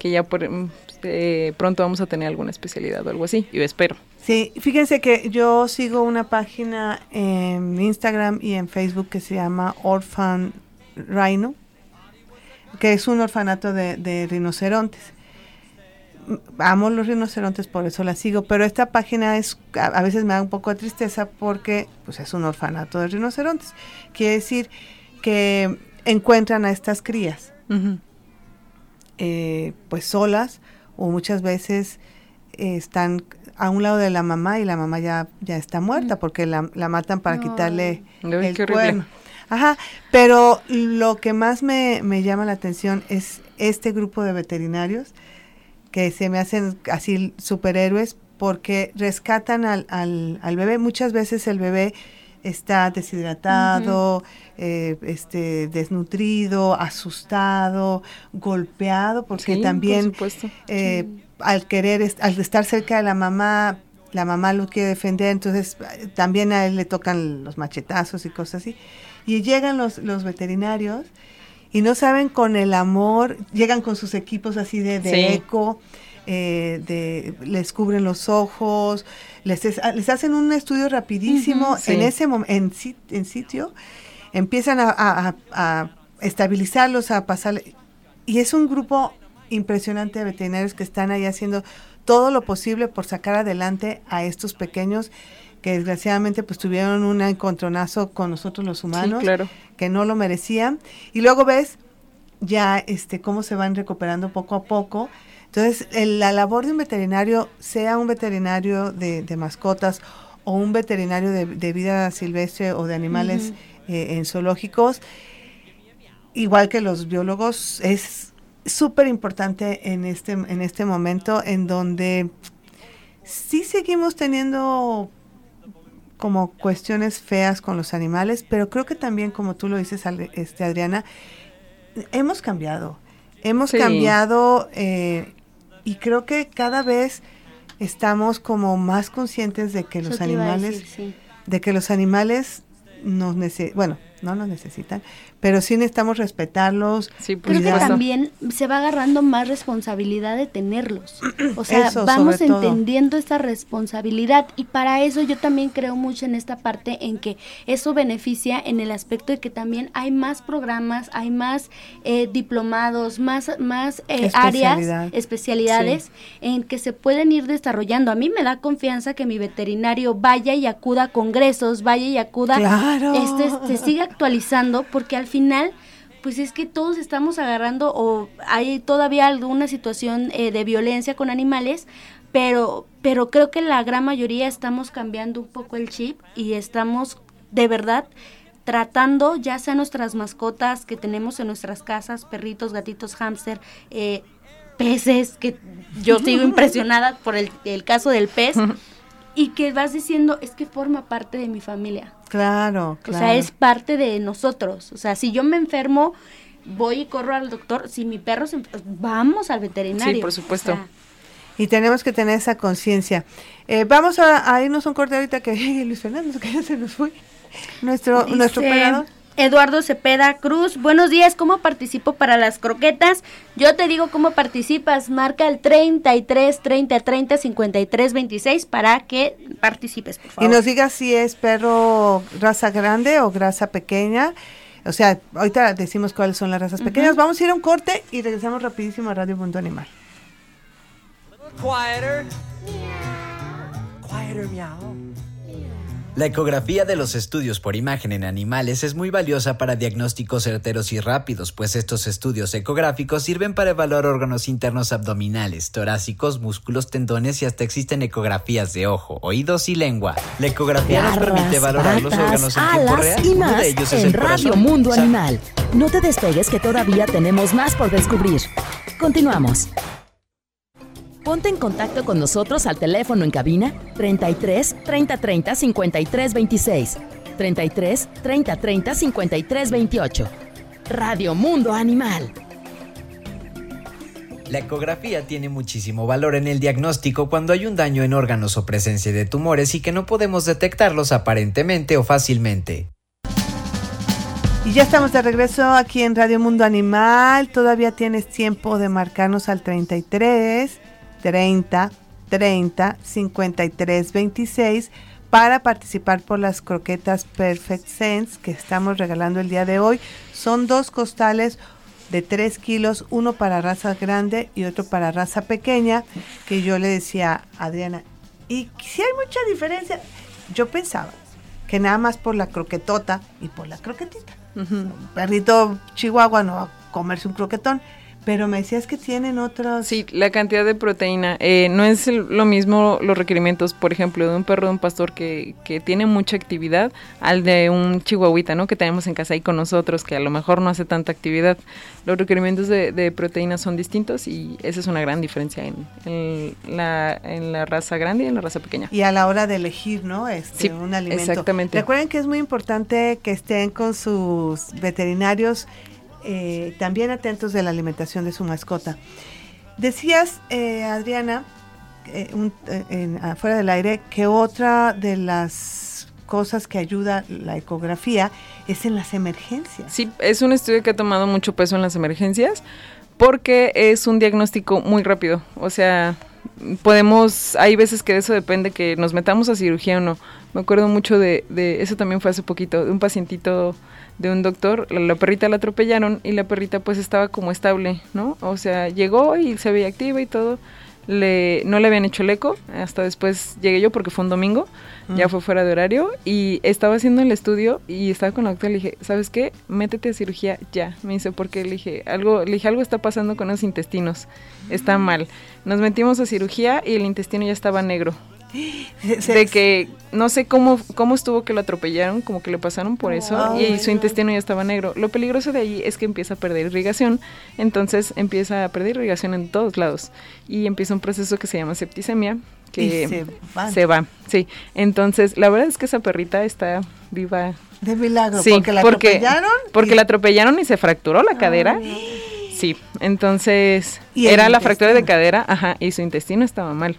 que ya por, mm, eh, pronto vamos a tener alguna especialidad o algo así, yo espero. Sí, fíjense que yo sigo una página en Instagram y en Facebook que se llama Orphan Rhino, que es un orfanato de, de rinocerontes amo los rinocerontes, por eso la sigo, pero esta página es a, veces me da un poco de tristeza porque pues es un orfanato de rinocerontes. Quiere decir que encuentran a estas crías eh, pues solas o muchas veces eh, están a un lado de la mamá y la mamá ya, ya está muerta porque la, matan para quitarle el cuerno. Ajá, pero lo que más me, me llama la atención es este grupo de veterinarios que se me hacen así superhéroes porque rescatan al, al, al bebé. Muchas veces el bebé está deshidratado, eh, este, desnutrido, asustado, golpeado, porque también eh, al querer, al estar cerca de la mamá, la mamá lo quiere defender, entonces también a él le tocan los machetazos y cosas así. Y llegan los, los veterinarios y no saben con el amor, llegan con sus equipos así de, eco, eh, de, les cubren los ojos, les, les hacen un estudio rapidísimo en ese en, en sitio, empiezan a, a, estabilizarlos, a pasar, y es un grupo impresionante de veterinarios que están ahí haciendo todo lo posible por sacar adelante a estos pequeños que desgraciadamente pues tuvieron un encontronazo con nosotros los humanos, que no lo merecían. Y luego ves ya este, cómo se van recuperando poco a poco. Entonces, la labor de un veterinario, sea un veterinario de, mascotas o un veterinario de, vida silvestre o de animales eh, en zoológicos, igual que los biólogos, es súper importante en este, en este momento en donde sí seguimos teniendo como cuestiones feas con los animales, pero creo que también, como tú lo dices, este, Adriana, hemos cambiado. Hemos cambiado eh, y creo que cada vez estamos como más conscientes de que los animales, de que los animales nos necesitan, bueno, no nos necesitan, pero sí necesitamos respetarlos. Sí, Creo que también se va agarrando más responsabilidad de tenerlos. O sea, vamos entendiendo esta responsabilidad y para eso yo también creo mucho en esta parte en que eso beneficia en el aspecto de que también hay más programas, hay más eh, diplomados, más, más eh, áreas, especialidades en que se pueden ir desarrollando. A mí me da confianza que mi veterinario vaya y acuda a congresos, vaya y acuda, este, se siga actualizando porque al final pues es que todos estamos agarrando o hay todavía alguna situación eh, de violencia con animales, pero, pero creo que la gran mayoría estamos cambiando un poco el chip y estamos de verdad tratando ya sea nuestras mascotas que tenemos en nuestras casas, perritos, gatitos, hámster, eh, peces, que yo sigo impresionada por el, el caso del pez, y que vas diciendo, es que forma parte de mi familia. Claro, claro. O sea, es parte de nosotros. O sea, si yo me enfermo, voy y corro al doctor. Si mi perro se vamos al veterinario. Sí, por supuesto. y tenemos que tener esa conciencia. Eh, vamos a, irnos un corte ahorita que Luis Fernando, que ya se nos fue. Nuestro, nuestro operador. Eduardo Cepeda Cruz, buenos días, ¿cómo participo para las croquetas? Yo te digo cómo participas, marca el 33 30 30 53 26 para que participes, por favor. Y nos digas si es perro raza grande o raza pequeña. O sea, ahorita decimos cuáles son las razas pequeñas. Vamos a ir a un corte y regresamos rapidísimo a Radio Mundo Animal. Quieter. Quieter, meow. La ecografía de los estudios por imagen en animales es muy valiosa para diagnósticos certeros y rápidos, pues estos estudios ecográficos sirven para evaluar órganos internos abdominales, torácicos, músculos, tendones y hasta existen ecografías de ojo, oídos y lengua. La ecografía nos permite valorar los órganos en tiempo real. Y más de ellos es en Radio Mundo Animal. No te despegues que todavía tenemos más por descubrir. Continuamos. Ponte en contacto con nosotros al teléfono en cabina 33 30 30 53 26, 33 30 30 53 28. Radio Mundo Animal. La ecografía tiene muchísimo valor en el diagnóstico cuando hay un daño en órganos o presencia de tumores y que no podemos detectarlos aparentemente o fácilmente. Y ya estamos de regreso aquí en Radio Mundo Animal. Todavía tienes tiempo de marcarnos al 33 30 30 53 26 para participar por las croquetas Perfect Sense que estamos regalando el día de hoy. Son dos costales de 3 kilos, uno para raza grande y otro para raza pequeña, que yo le decía a Adriana, y si hay mucha diferencia, yo pensaba que nada más por la croquetota y por la croquetita. Un perrito chihuahua no va a comerse un croquetón, pero me decías que tienen otros... Sí, la cantidad de proteína. Eh, no es lo mismo los requerimientos, por ejemplo, de un perro de un pastor que, que, tiene mucha actividad al de un chihuahuita, ¿no? Que tenemos en casa ahí con nosotros, que a lo mejor no hace tanta actividad. Los requerimientos de, de proteína son distintos y esa es una gran diferencia en, la, en la raza grande y en la raza pequeña. Y a la hora de elegir, ¿no? Este, sí, un alimento. Exactamente. Recuerden que es muy importante que estén con sus veterinarios eh, también atentos de la alimentación de su mascota. Decías, eh, Adriana, eh, afuera del aire, que otra de las cosas que ayuda la ecografía es en las emergencias. Sí, es un estudio que ha tomado mucho peso en las emergencias porque es un diagnóstico muy rápido. O sea, podemos, hay veces que de eso depende que nos metamos a cirugía o no. Me acuerdo mucho de, de eso también fue hace poquito, de un pacientito de un doctor, la, perrita la atropellaron y la perrita pues estaba como estable, ¿no? O sea, llegó y se veía activa y todo. Le, no le habían hecho el eco, hasta después llegué yo porque fue un domingo, ya fue fuera de horario y estaba haciendo el estudio y estaba con la doctora y le dije, ¿sabes qué? Métete a cirugía ya. Me dice, porque le dije, algo, le dije, algo está pasando con los intestinos, está mal. Nos metimos a cirugía y el intestino ya estaba negro. de que no sé cómo, cómo estuvo que lo atropellaron, como que le pasaron por eso y su intestino ya estaba negro. Lo peligroso de ahí es que empieza a perder irrigación, entonces empieza a perder irrigación en todos lados y empieza un proceso que se llama septicemia, que se, va. Sí, entonces la verdad es que esa perrita está viva. De milagro, porque la atropellaron. Porque la atropellaron y se fracturó la cadera. Sí, entonces era la fractura de cadera, ajá, y su intestino estaba mal.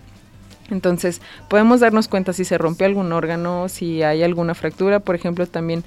Entonces, podemos darnos cuenta si se rompe algún órgano, si hay alguna fractura. Por ejemplo, también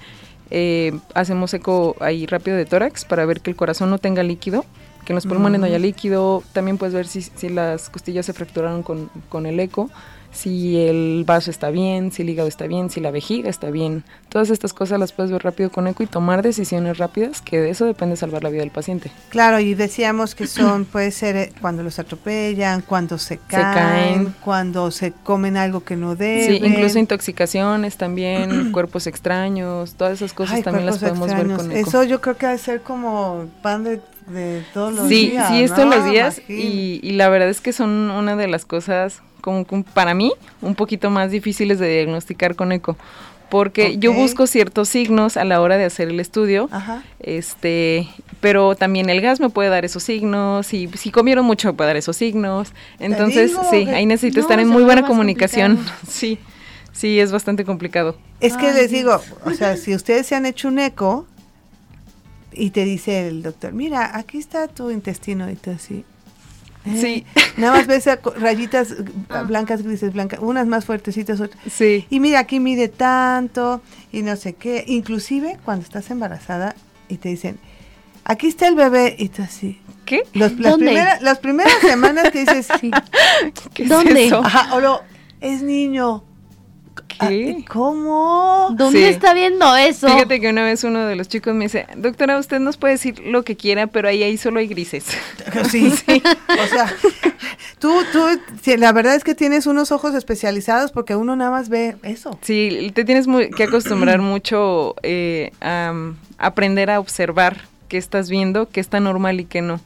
eh, hacemos eco ahí rápido de tórax para ver que el corazón no tenga líquido, que en los pulmones no haya líquido. También puedes ver si, si las costillas se fracturaron con, con el eco si el vaso está bien, si el hígado está bien, si la vejiga está bien. Todas estas cosas las puedes ver rápido con eco y tomar decisiones rápidas, que de eso depende salvar la vida del paciente. Claro, y decíamos que son, puede ser eh, cuando los atropellan, cuando se caen, cuando se comen algo que no deben. Sí, incluso intoxicaciones también, cuerpos extraños, todas esas cosas también las podemos ver con eco. Eso yo creo que debe ser como pan de de todos los días. Sí, sí, es todos los días y, y, la verdad es que son una de las cosas como para mí un poquito más difíciles de diagnosticar con eco porque yo busco ciertos signos a la hora de hacer el estudio, este, pero también el gas me puede dar esos signos, y si comieron mucho me puede dar esos signos, entonces sí, ahí necesito estar en muy buena comunicación, sí, sí, es bastante complicado. Es que les digo, o sea, si ustedes se han hecho un eco y te dice el doctor, mira, aquí está tu intestino y tú así, Sí. Nada más ves rayitas ah. blancas, grises, blancas, unas más fuertecitas, otras. Sí. Y mira, aquí mide tanto y no sé qué. Inclusive cuando estás embarazada y te dicen, aquí está el bebé y tú así. ¿Qué? las, primeras semanas que dices, sí. ¿Dónde? Ajá, o lo, es niño. ¿Cómo? ¿Dónde está viendo eso? Fíjate que una vez uno de los chicos me dice, doctora, usted nos puede decir lo que quiera, pero ahí, ahí solo hay grises. Sí, sí. o sea, tú, tú, la verdad es que tienes unos ojos especializados porque uno nada más ve eso. Sí, te tienes que acostumbrar mucho eh, a aprender a observar qué estás viendo, qué está normal y qué no.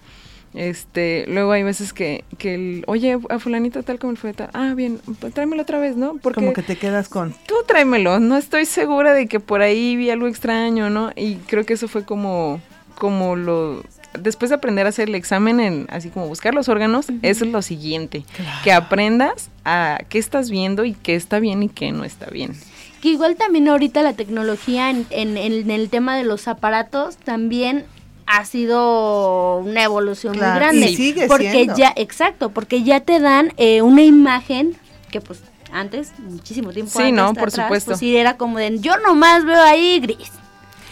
Este, luego hay veces que, que el, oye, a fulanito tal como el fue tal, ah, bien, pues tráemelo otra vez, ¿no? Porque como que te quedas con... Tú tráemelo, no estoy segura de que por ahí vi algo extraño, ¿no? Y creo que eso fue como, como lo... Después de aprender a hacer el examen, en, así como buscar los órganos, eso es lo siguiente, que aprendas a qué estás viendo y qué está bien y qué no está bien que igual también ahorita la tecnología en, en, en, el tema de los aparatos también ha sido una evolución muy grande. Y sigue porque ya, exacto, porque ya te dan eh, una imagen que pues antes, muchísimo tiempo sí, no, por supuesto. Pues sí, era como de, yo nomás veo ahí gris.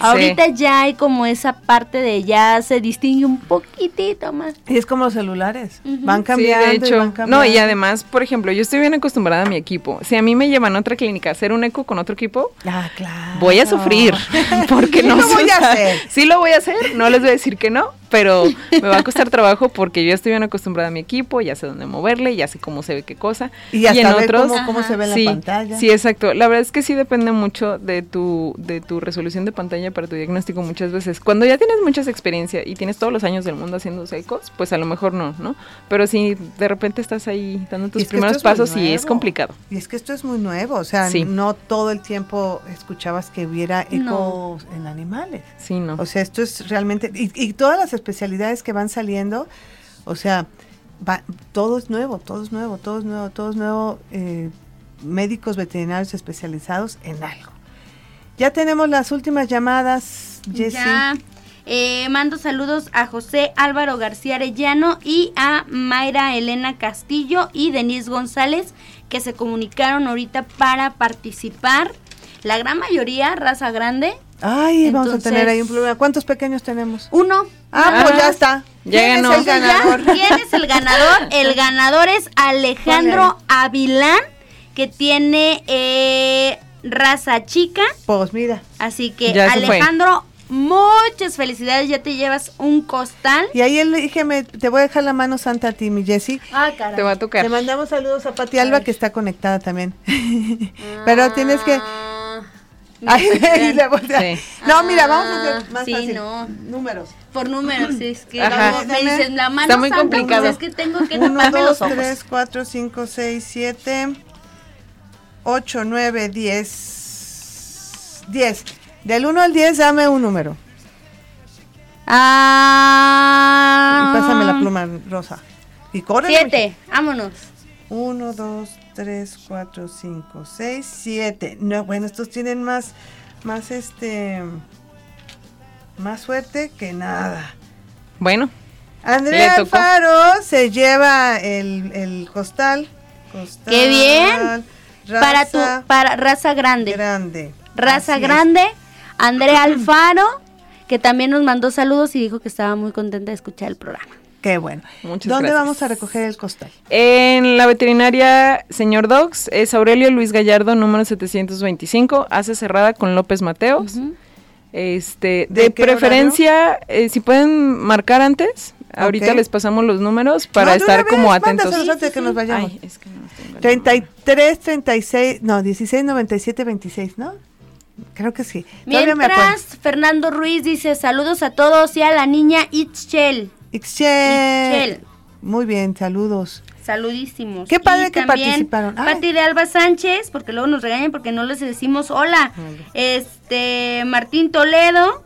Ahorita ya hay como esa parte de ya se distingue un poquitito más. Y es como los celulares, van cambiando. de hecho, no, y además, por ejemplo, yo estoy bien acostumbrada a mi equipo. Si a mí me llevan a otra clínica a hacer un eco con otro equipo, ah, claro. voy a sufrir. Porque no lo voy a hacer. Sí lo voy a hacer, no les voy a decir que no, pero me va a costar trabajo porque yo estoy bien acostumbrada a mi equipo, ya sé dónde moverle, ya sé cómo se ve qué cosa. Y, en otros, cómo, se ve la pantalla. Sí, exacto. La verdad es que sí depende mucho de tu, de tu resolución de pantalla para tu diagnóstico muchas veces. Cuando ya tienes mucha experiencia y tienes todos los años del mundo haciendo ecos, pues a lo mejor no, ¿no? Pero si de repente estás ahí dando tus primeros pasos y es complicado. Y es que esto es muy nuevo, o sea, no todo el tiempo escuchabas que hubiera ecos en animales. Sí, no. O sea, esto es realmente, y, todas las especialidades que van saliendo, o sea, va, todo es nuevo, todo es nuevo, todo es nuevo, todo es nuevo. Eh, médicos veterinarios especializados en algo. Ya tenemos las últimas llamadas, Jessie. Ya. Eh, mando saludos a José Álvaro García Arellano y a Mayra Elena Castillo y Denise González que se comunicaron ahorita para participar. La gran mayoría, raza grande, Ay, vamos a tener ahí un problema. ¿Cuántos pequeños tenemos? Uno. Ah, pues ya está. ¿Quién es el ganador? ¿Quién es el ganador? El ganador es Alejandro Avilán, que tiene eh, raza chica. Pues mira. Así que Alejandro, muchas felicidades. Ya te llevas un costal. Y ahí le dije, te voy a dejar la mano santa a ti, mi Jessie. Ah, caray. Te va a tocar. Le mandamos saludos a Pati Alba, que está conectada también. Pero tienes que... Ay, No, mira, vamos a hacer más sí, fácil. No. Números. Por números, es que me dicen la mano Está muy santa, complicado. Pues es que tengo que taparme 2, los ojos. 3, 4, 5, 6, 7, 8, 9, 10. 10. Del 1 al 10 dame un número. Ah. Y pásame la pluma rosa. Y corre. 7, vámonos. 1, 2, 3, 4, 5, 6, 7. No, bueno, estos tienen más, más este, más suerte que nada. Bueno. Andrea Alfaro se lleva el, el costal. costal. ¡Qué bien! para tu, para raza grande. Grande. Raza grande. Andrea Alfaro, que también nos mandó saludos y dijo que estaba muy contenta de escuchar el programa. Qué bueno. ¿Dónde vamos a recoger el costal? En la veterinaria Señor Dogs, es Aurelio Luis Gallardo, número 725, hace cerrada con López Mateos. Este, de, preferencia, eh, si pueden marcar antes, ahorita les pasamos los números para estar como atentos. Sí, que nos vayamos. Ay, es que no 33, 36, no, 16, 97, 26, ¿no? Creo que sí. Mientras, Fernando Ruiz dice saludos a todos y a la niña Itchel. Ixchel. Muy bien, saludos. Saludísimos. Qué padre que participaron. Pati de Alba Sánchez, porque luego nos regañan porque no les decimos hola. Este, Martín Toledo,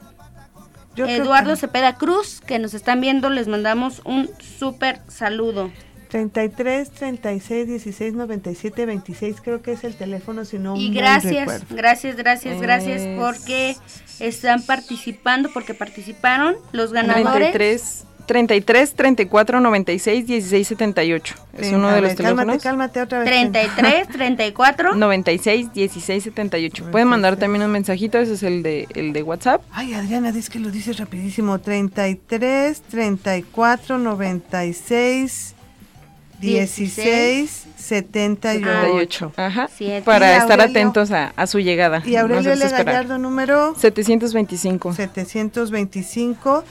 Eduardo Cepeda Cruz, que nos están viendo, les mandamos un súper saludo. 33 36 16 97 26 creo que es el teléfono si no y gracias gracias gracias gracias porque están participando porque participaron los ganadores 33 33 34 96 16 78. Es uno de los teléfonos. Cálmate, otra vez. 33 34 96 16 78. Pueden mandar también un mensajito, ese es el de el de WhatsApp. Ay, Adriana, dice que lo dices rapidísimo. 33 34 96 16 78. Ajá. Para estar atentos a, a, su llegada. Y Aurelio L. Gallardo número 725. 725.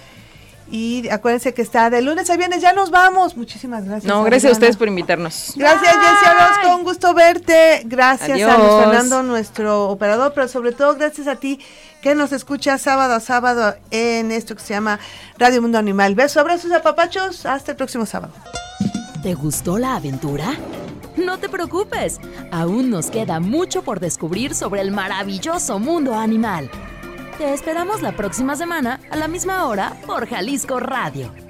Y acuérdense que está de lunes a viernes. Ya nos vamos. Muchísimas gracias. No, gracias a ustedes por invitarnos. Gracias, Jessie Orozco. Un gusto verte. Gracias a Luis Fernando, nuestro operador, pero sobre todo gracias a ti que nos escucha sábado a sábado en esto que se llama Radio Mundo Animal. Besos, abrazos a papachos. Hasta el próximo sábado. ¿Te gustó la aventura? No te preocupes. Aún nos queda mucho por descubrir sobre el maravilloso mundo animal. Te esperamos la próxima semana a la misma hora por Jalisco Radio